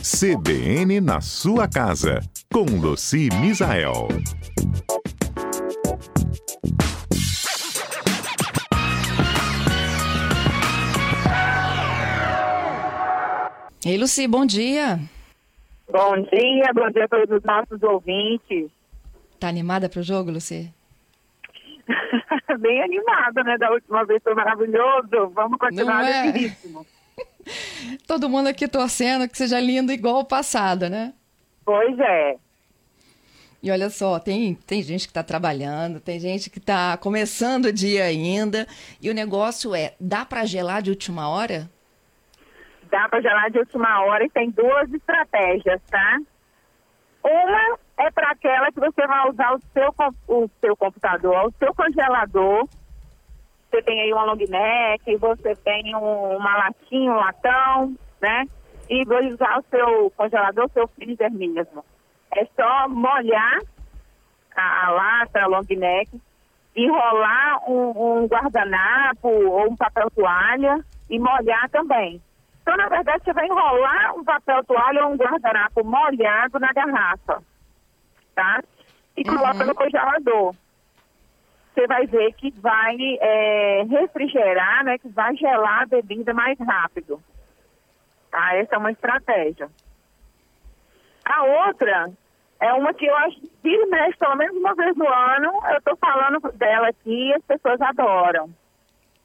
CBN na sua casa, com Luci Misael. Ei, Luci, bom dia. Bom dia, bom dia a todos os nossos ouvintes. Tá animada pro jogo, Luci? Bem animada, né? Da última vez foi maravilhoso. Vamos continuar Não é? nesse ritmo. Todo mundo aqui torcendo que seja lindo igual o passado, né? Pois é. E olha só, tem, tem gente que está trabalhando, tem gente que está começando o dia ainda. E o negócio é, dá para gelar de última hora? Dá para gelar de última hora e tem duas estratégias, tá? Uma é para aquela que você vai usar o seu, o seu computador, o seu congelador. Você tem aí uma long neck, você tem um, uma latinha, um latão, né? E vai usar o seu congelador, o seu freezer mesmo. É só molhar a, a lata, a long neck, enrolar um, um guardanapo ou um papel toalha e molhar também. Então, na verdade, você vai enrolar um papel toalha ou um guardanapo molhado na garrafa, tá? E coloca no congelador. Você vai ver que vai é, refrigerar, né? Que vai gelar a bebida mais rápido. Tá? Essa é uma estratégia. A outra é uma que eu acho que mexe pelo menos uma vez no ano. Eu estou falando dela aqui e as pessoas adoram.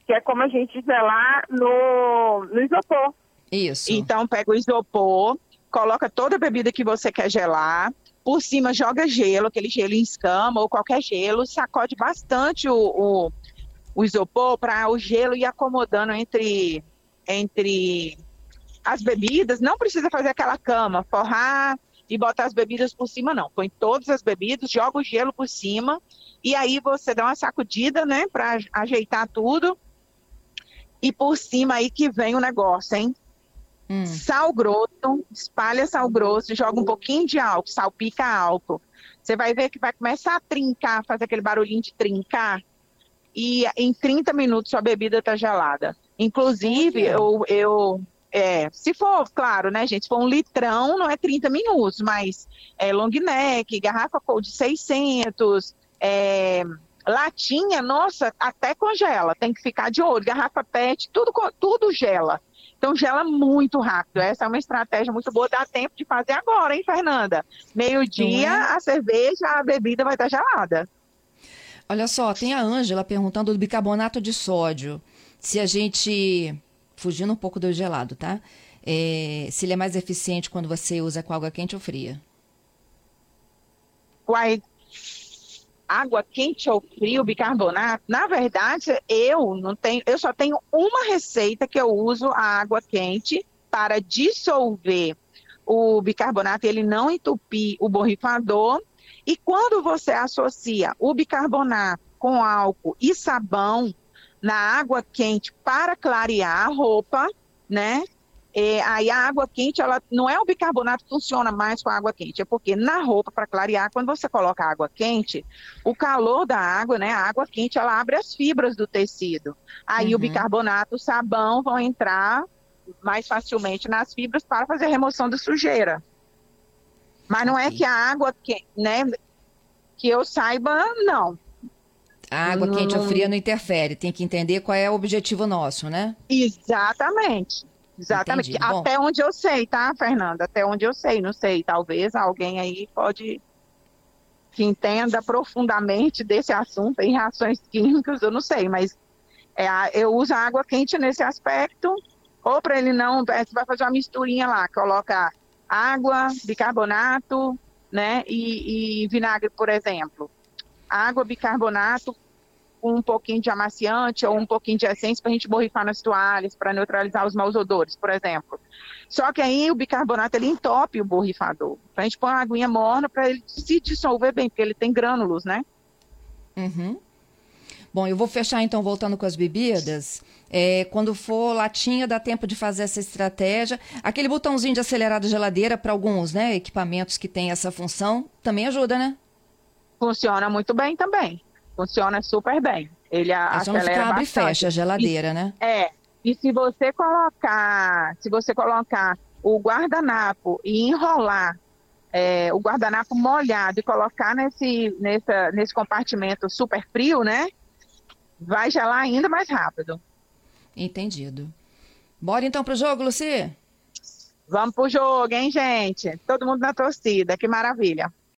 Que é como a gente gelar no, no isopor. Isso. Então pega o isopor, coloca toda a bebida que você quer gelar, por cima joga gelo, aquele gelo em escama ou qualquer gelo, sacode bastante o, o, o isopor para o gelo ir acomodando entre, entre as bebidas. Não precisa fazer aquela cama, forrar e botar as bebidas por cima, não. Põe todas as bebidas, joga o gelo por cima e aí você dá uma sacudida, né, para ajeitar tudo. E por cima aí que vem o negócio, hein? Hum. Sal grosso, espalha sal grosso, joga um pouquinho de álcool, salpica álcool. Você vai ver que vai começar a trincar, fazer aquele barulhinho de trincar. E em 30 minutos sua bebida tá gelada. Inclusive, eu, eu é, se for, claro, né, gente, se for um litrão, não é 30 minutos, mas é long neck, garrafa cold de 600, é, latinha, nossa, até congela, tem que ficar de olho. Garrafa PET, tudo, tudo gela. Então gela muito rápido. Essa é uma estratégia muito boa. Dá tempo de fazer agora, hein, Fernanda? Meio-dia, é? a cerveja, a bebida vai estar gelada. Olha só, tem a Ângela perguntando do bicarbonato de sódio. Se a gente. Fugindo um pouco do gelado, tá? É, se ele é mais eficiente quando você usa com água quente ou fria. Uai, água quente ou frio, bicarbonato? Na verdade, eu não tenho, eu só tenho uma receita que eu uso a água quente para dissolver o bicarbonato e ele não entupir o borrifador. E quando você associa o bicarbonato com álcool e sabão na água quente para clarear a roupa, né? É, aí a água quente, ela não é o bicarbonato que funciona mais com a água quente, é porque na roupa, para clarear, quando você coloca água quente, o calor da água, né, a água quente, ela abre as fibras do tecido. Aí Uhum. o bicarbonato, o sabão vão entrar mais facilmente nas fibras para fazer a remoção da sujeira. Mas não é que a água, que, né, que eu saiba, não. A água quente ou fria não interfere. Tem que entender qual é o objetivo nosso, né? Exatamente. Exatamente. Entendi. Bom. Até onde eu sei, tá, Fernanda? Até onde eu sei, não sei. Talvez alguém aí pode que entenda profundamente desse assunto em reações químicas, eu não sei, mas é, eu uso água quente nesse aspecto, ou para ele não, é, você vai fazer uma misturinha lá, coloca água, bicarbonato, né, e, e vinagre, por exemplo. Água, bicarbonato, um pouquinho de amaciante ou um pouquinho de essência para a gente borrifar nas toalhas, para neutralizar os maus odores, por exemplo. Só que aí o bicarbonato ele entope o borrifador. Então, a gente põe uma aguinha morna para ele se dissolver bem, porque ele tem grânulos, né? Uhum. Bom, eu vou fechar então voltando com as bebidas. É, quando for latinha, dá tempo de fazer essa estratégia. Aquele botãozinho de acelerar da geladeira para alguns né, equipamentos que têm essa função também ajuda, né? Funciona muito bem também. Funciona super bem. Ele a- É só acelera ficar abre e fecha a geladeira, né? É. E se você colocar, se você colocar o guardanapo e enrolar é, o guardanapo molhado e colocar nesse, nessa, nesse compartimento super frio, né? Vai gelar ainda mais rápido. Entendido. Bora então pro jogo, Luci? Vamos pro jogo, hein, gente? Todo mundo na torcida, que maravilha.